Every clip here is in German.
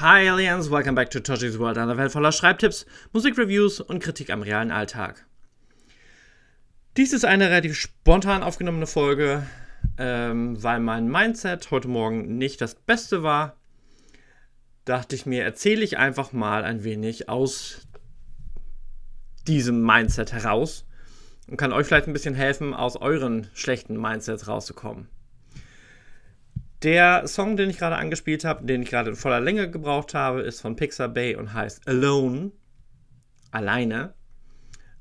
Hi Aliens, welcome back to Toshi's World, einer Welt voller Schreibtipps, Musikreviews und Kritik am realen Alltag. Dies ist eine relativ spontan aufgenommene Folge, ähm, weil mein Mindset heute Morgen nicht das Beste war. Dachte ich mir, erzähle ich einfach mal ein wenig aus diesem Mindset heraus und kann euch vielleicht ein bisschen helfen, aus euren schlechten Mindsets rauszukommen. Der Song, den ich gerade angespielt habe, den ich gerade in voller Länge gebraucht habe, ist von Pixar Bay und heißt Alone. Alleine.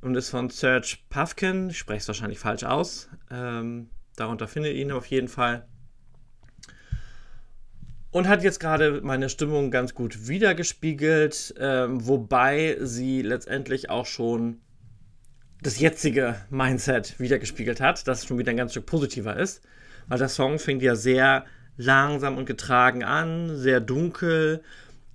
Und ist von Serge Puffkin. Ich spreche es wahrscheinlich falsch aus. Ähm, darunter findet ihr ihn auf jeden Fall. Und hat jetzt gerade meine Stimmung ganz gut wiedergespiegelt, ähm, wobei sie letztendlich auch schon das jetzige Mindset wiedergespiegelt hat, das schon wieder ein ganz Stück positiver ist. Weil der Song fängt ja sehr langsam und getragen an, sehr dunkel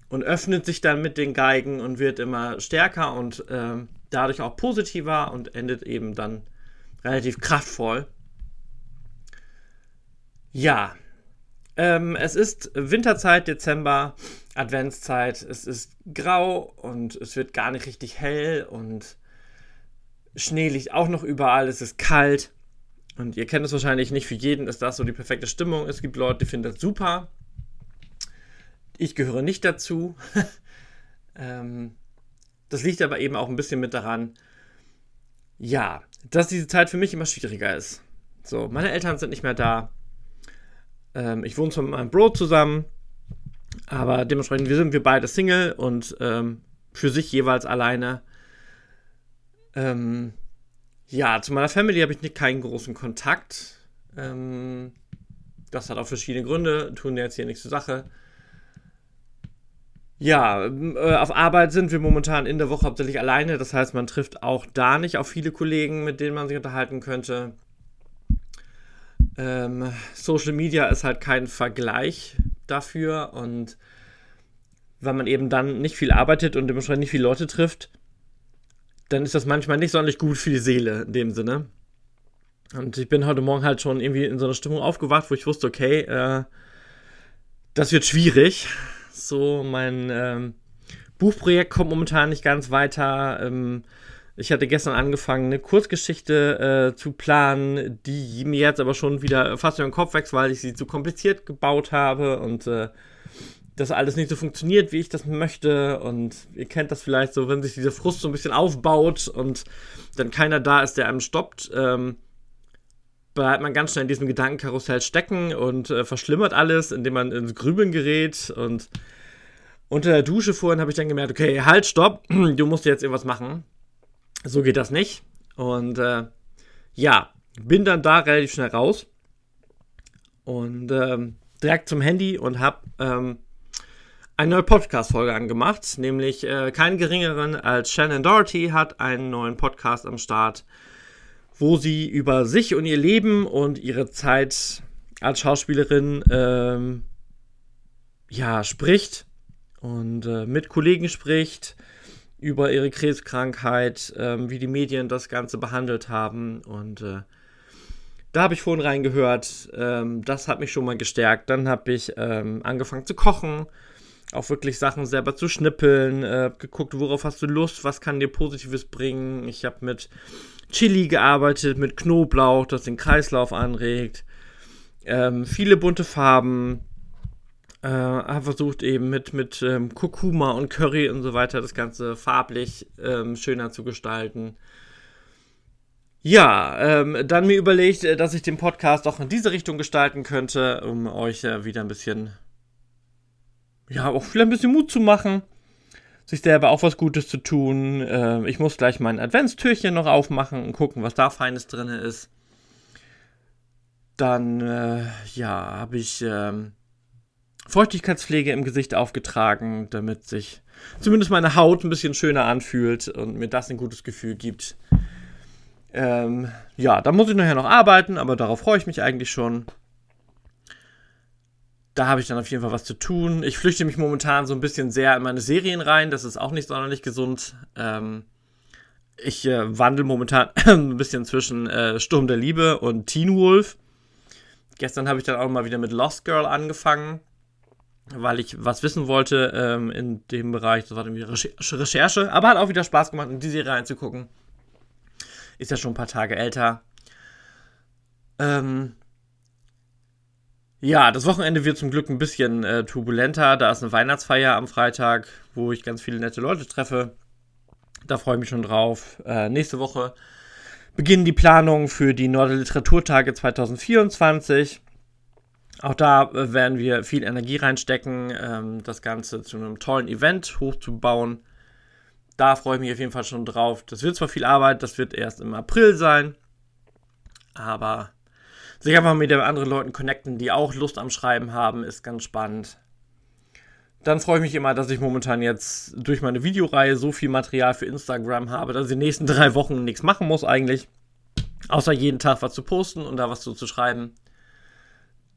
und öffnet sich dann mit den Geigen und wird immer stärker und äh, dadurch auch positiver und endet eben dann relativ kraftvoll. Ja, ähm, es ist Winterzeit, Dezember, Adventszeit. Es ist grau und es wird gar nicht richtig hell und Schnee liegt auch noch überall. Es ist kalt. Und ihr kennt es wahrscheinlich nicht, für jeden ist das so die perfekte Stimmung. Es gibt Leute, die finden das super. Ich gehöre nicht dazu. ähm, das liegt aber eben auch ein bisschen mit daran, ja, dass diese Zeit für mich immer schwieriger ist. So, meine Eltern sind nicht mehr da. Ähm, ich wohne zwar mit meinem Bro zusammen, aber dementsprechend sind wir beide Single und ähm, für sich jeweils alleine. Ähm, ja, zu meiner Family habe ich keinen großen Kontakt. Ähm, das hat auch verschiedene Gründe, tun jetzt hier nichts zur Sache. Ja, äh, auf Arbeit sind wir momentan in der Woche hauptsächlich alleine. Das heißt, man trifft auch da nicht auf viele Kollegen, mit denen man sich unterhalten könnte. Ähm, Social Media ist halt kein Vergleich dafür und wenn man eben dann nicht viel arbeitet und dementsprechend nicht viele Leute trifft, dann ist das manchmal nicht sonderlich gut für die Seele in dem Sinne. Und ich bin heute Morgen halt schon irgendwie in so einer Stimmung aufgewacht, wo ich wusste, okay, äh, das wird schwierig. So, mein ähm, Buchprojekt kommt momentan nicht ganz weiter. Ähm, ich hatte gestern angefangen, eine Kurzgeschichte äh, zu planen, die mir jetzt aber schon wieder fast in den Kopf wächst, weil ich sie zu kompliziert gebaut habe und äh, das alles nicht so funktioniert, wie ich das möchte. Und ihr kennt das vielleicht so, wenn sich dieser Frust so ein bisschen aufbaut und dann keiner da ist, der einem stoppt, ähm, bleibt man ganz schnell in diesem Gedankenkarussell stecken und äh, verschlimmert alles, indem man ins Grübeln gerät. Und unter der Dusche vorhin habe ich dann gemerkt, okay, halt, stopp, du musst jetzt irgendwas machen. So geht das nicht. Und äh, ja, bin dann da relativ schnell raus und ähm, direkt zum Handy und habe ähm, eine neue Podcast-Folge angemacht, nämlich äh, keinen geringeren als Shannon Doherty hat einen neuen Podcast am Start, wo sie über sich und ihr Leben und ihre Zeit als Schauspielerin ähm, ja spricht und äh, mit Kollegen spricht über ihre Krebskrankheit, ähm, wie die Medien das Ganze behandelt haben und äh, da habe ich vorhin reingehört. Ähm, das hat mich schon mal gestärkt. Dann habe ich ähm, angefangen zu kochen auch wirklich Sachen selber zu schnippeln, äh, geguckt, worauf hast du Lust, was kann dir Positives bringen. Ich habe mit Chili gearbeitet, mit Knoblauch, das den Kreislauf anregt. Ähm, viele bunte Farben. Äh, habe versucht eben mit, mit ähm, Kurkuma und Curry und so weiter das Ganze farblich ähm, schöner zu gestalten. Ja, ähm, dann mir überlegt, äh, dass ich den Podcast auch in diese Richtung gestalten könnte, um euch äh, wieder ein bisschen ja, auch vielleicht ein bisschen Mut zu machen, sich selber auch was Gutes zu tun. Äh, ich muss gleich mein Adventstürchen noch aufmachen und gucken, was da Feines drin ist. Dann, äh, ja, habe ich ähm, Feuchtigkeitspflege im Gesicht aufgetragen, damit sich zumindest meine Haut ein bisschen schöner anfühlt und mir das ein gutes Gefühl gibt. Ähm, ja, da muss ich nachher noch arbeiten, aber darauf freue ich mich eigentlich schon da habe ich dann auf jeden Fall was zu tun. Ich flüchte mich momentan so ein bisschen sehr in meine Serien rein. Das ist auch nicht sonderlich gesund. Ähm, ich äh, wandle momentan ein bisschen zwischen äh, Sturm der Liebe und Teen Wolf. Gestern habe ich dann auch mal wieder mit Lost Girl angefangen. weil ich was wissen wollte ähm, in dem Bereich. Das war irgendwie Recherche, aber hat auch wieder Spaß gemacht, in die Serie reinzugucken. Ist ja schon ein paar Tage älter. Ähm, ja, das Wochenende wird zum Glück ein bisschen äh, turbulenter. Da ist eine Weihnachtsfeier am Freitag, wo ich ganz viele nette Leute treffe. Da freue ich mich schon drauf. Äh, nächste Woche beginnen die Planungen für die Nordliteraturtage 2024. Auch da äh, werden wir viel Energie reinstecken, ähm, das Ganze zu einem tollen Event hochzubauen. Da freue ich mich auf jeden Fall schon drauf. Das wird zwar viel Arbeit, das wird erst im April sein, aber sich einfach mit anderen Leuten connecten, die auch Lust am Schreiben haben, ist ganz spannend. Dann freue ich mich immer, dass ich momentan jetzt durch meine Videoreihe so viel Material für Instagram habe, dass ich in den nächsten drei Wochen nichts machen muss eigentlich. Außer jeden Tag was zu posten und da was zu, zu schreiben.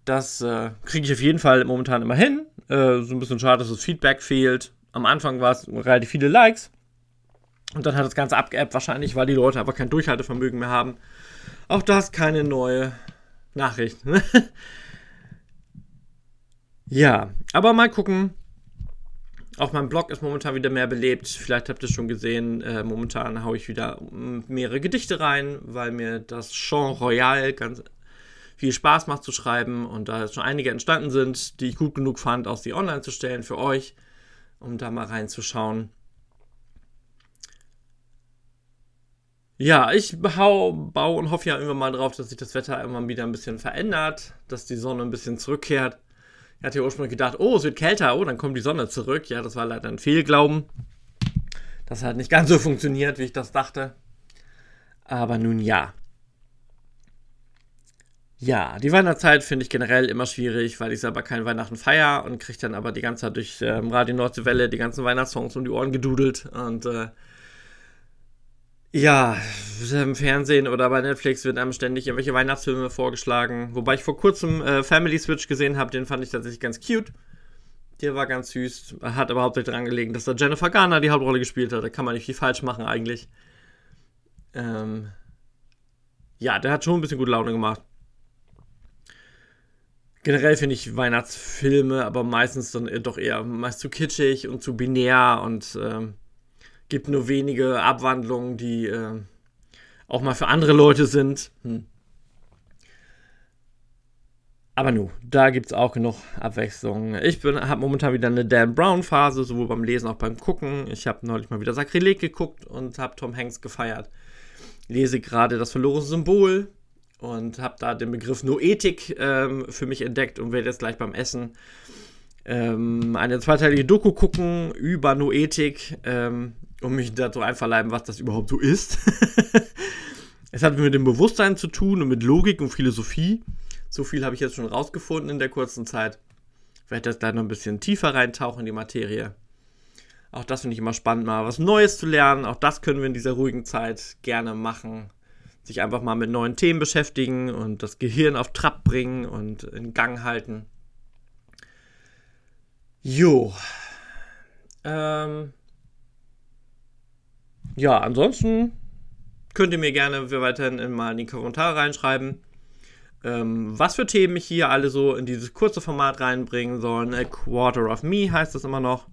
Das äh, kriege ich auf jeden Fall momentan immer hin. Äh, so ein bisschen schade, dass das Feedback fehlt. Am Anfang war es relativ viele Likes. Und dann hat das Ganze abgeappt, wahrscheinlich, weil die Leute einfach kein Durchhaltevermögen mehr haben. Auch das keine neue Nachricht. ja, aber mal gucken. Auch mein Blog ist momentan wieder mehr belebt. Vielleicht habt ihr es schon gesehen. Äh, momentan haue ich wieder mehrere Gedichte rein, weil mir das Chant Royal ganz viel Spaß macht zu schreiben und da schon einige entstanden sind, die ich gut genug fand, auch sie online zu stellen für euch, um da mal reinzuschauen. Ja, ich baue und hoffe ja immer mal drauf, dass sich das Wetter immer wieder ein bisschen verändert, dass die Sonne ein bisschen zurückkehrt. Ich hatte ja ursprünglich gedacht, oh, es wird kälter, oh, dann kommt die Sonne zurück. Ja, das war leider ein Fehlglauben. Das hat nicht ganz so funktioniert, wie ich das dachte. Aber nun ja. Ja, die Weihnachtszeit finde ich generell immer schwierig, weil ich selber kein Weihnachten feier und kriege dann aber die ganze Zeit durch ähm, Radio Nordwelle die ganzen Weihnachtssongs um die Ohren gedudelt und äh, ja, im Fernsehen oder bei Netflix wird einem ständig irgendwelche Weihnachtsfilme vorgeschlagen. Wobei ich vor kurzem äh, Family Switch gesehen habe, den fand ich tatsächlich ganz cute. Der war ganz süß, hat aber hauptsächlich daran gelegen, dass da Jennifer Garner die Hauptrolle gespielt hat. Da kann man nicht viel falsch machen eigentlich. Ähm, ja, der hat schon ein bisschen gute Laune gemacht. Generell finde ich Weihnachtsfilme aber meistens dann doch eher meist zu kitschig und zu binär und ähm, gibt nur wenige Abwandlungen, die äh, auch mal für andere Leute sind. Hm. Aber nu, da gibt es auch genug Abwechslung. Ich habe momentan wieder eine Dan Brown-Phase, sowohl beim Lesen auch beim Gucken. Ich habe neulich mal wieder Sakrileg geguckt und habe Tom Hanks gefeiert. Lese gerade das verlorene Symbol und habe da den Begriff Noetik ähm, für mich entdeckt und werde jetzt gleich beim Essen ähm, eine zweiteilige Doku gucken über Noetik, ähm, um mich dazu einverleiben, was das überhaupt so ist. es hat mit dem Bewusstsein zu tun und mit Logik und Philosophie. So viel habe ich jetzt schon rausgefunden in der kurzen Zeit. Ich werde jetzt gleich noch ein bisschen tiefer reintauchen in die Materie. Auch das finde ich immer spannend, mal was Neues zu lernen. Auch das können wir in dieser ruhigen Zeit gerne machen sich einfach mal mit neuen Themen beschäftigen und das Gehirn auf Trab bringen und in Gang halten. Jo. Ähm. Ja, ansonsten könnt ihr mir gerne weiterhin mal in die Kommentare reinschreiben, ähm, was für Themen ich hier alle so in dieses kurze Format reinbringen sollen. A Quarter of Me heißt das immer noch.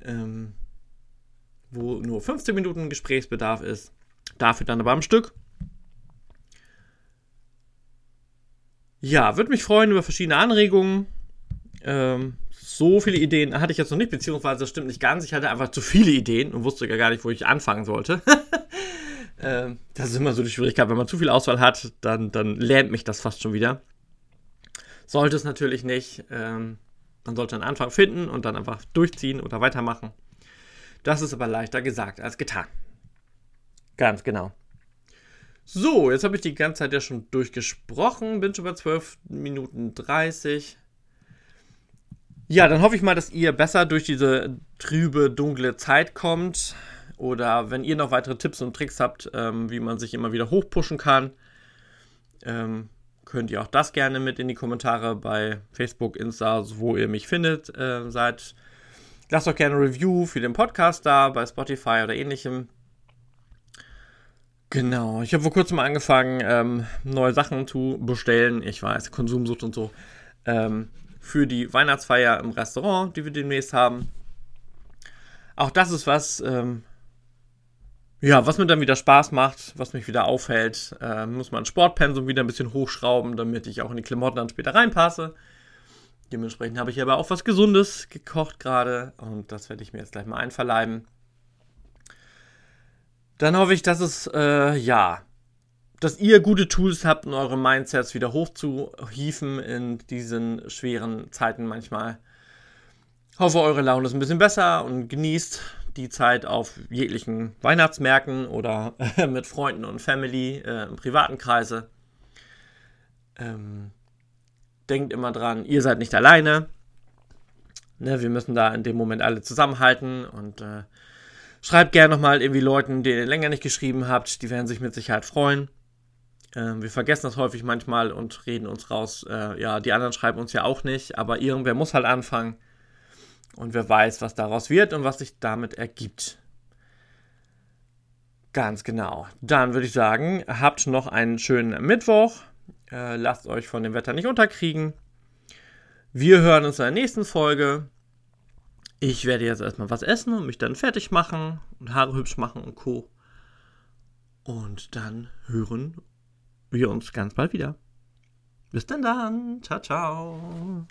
Ähm, wo nur 15 Minuten Gesprächsbedarf ist. Dafür dann aber am Stück. Ja, würde mich freuen über verschiedene Anregungen. Ähm, so viele Ideen hatte ich jetzt noch nicht, beziehungsweise das stimmt nicht ganz. Ich hatte einfach zu viele Ideen und wusste gar nicht, wo ich anfangen sollte. ähm, das ist immer so die Schwierigkeit. Wenn man zu viel Auswahl hat, dann, dann lähmt mich das fast schon wieder. Sollte es natürlich nicht. Ähm, man sollte einen Anfang finden und dann einfach durchziehen oder weitermachen. Das ist aber leichter gesagt als getan. Ganz genau. So, jetzt habe ich die ganze Zeit ja schon durchgesprochen. Bin schon bei 12 Minuten 30. Ja, dann hoffe ich mal, dass ihr besser durch diese trübe, dunkle Zeit kommt. Oder wenn ihr noch weitere Tipps und Tricks habt, ähm, wie man sich immer wieder hochpushen kann, ähm, könnt ihr auch das gerne mit in die Kommentare bei Facebook, Insta, wo ihr mich findet, äh, seid. Lasst doch gerne ein Review für den Podcast da, bei Spotify oder ähnlichem. Genau, ich habe vor kurzem angefangen, ähm, neue Sachen zu bestellen. Ich weiß, Konsumsucht und so. Ähm, für die Weihnachtsfeier im Restaurant, die wir demnächst haben. Auch das ist was, ähm, ja, was mir dann wieder Spaß macht, was mich wieder aufhält. Äh, muss man Sportpensum wieder ein bisschen hochschrauben, damit ich auch in die Klamotten dann später reinpasse. Dementsprechend habe ich aber auch was Gesundes gekocht gerade und das werde ich mir jetzt gleich mal einverleiben. Dann hoffe ich, dass es, äh, ja, dass ihr gute Tools habt, um eure Mindsets wieder hochzuhieven in diesen schweren Zeiten manchmal. Hoffe, eure Laune ist ein bisschen besser und genießt die Zeit auf jeglichen Weihnachtsmärkten oder mit Freunden und Family äh, im privaten Kreise. Ähm, denkt immer dran, ihr seid nicht alleine. Ne, wir müssen da in dem Moment alle zusammenhalten und äh, schreibt gerne nochmal irgendwie Leuten, denen ihr länger nicht geschrieben habt. Die werden sich mit Sicherheit freuen. Äh, wir vergessen das häufig manchmal und reden uns raus. Äh, ja, die anderen schreiben uns ja auch nicht, aber irgendwer muss halt anfangen. Und wer weiß, was daraus wird und was sich damit ergibt. Ganz genau. Dann würde ich sagen, habt noch einen schönen Mittwoch. Äh, lasst euch von dem Wetter nicht unterkriegen. Wir hören uns in der nächsten Folge. Ich werde jetzt erstmal was essen und mich dann fertig machen und Haare hübsch machen und Co. Und dann hören wir uns ganz bald wieder. Bis dann dann. Ciao, ciao.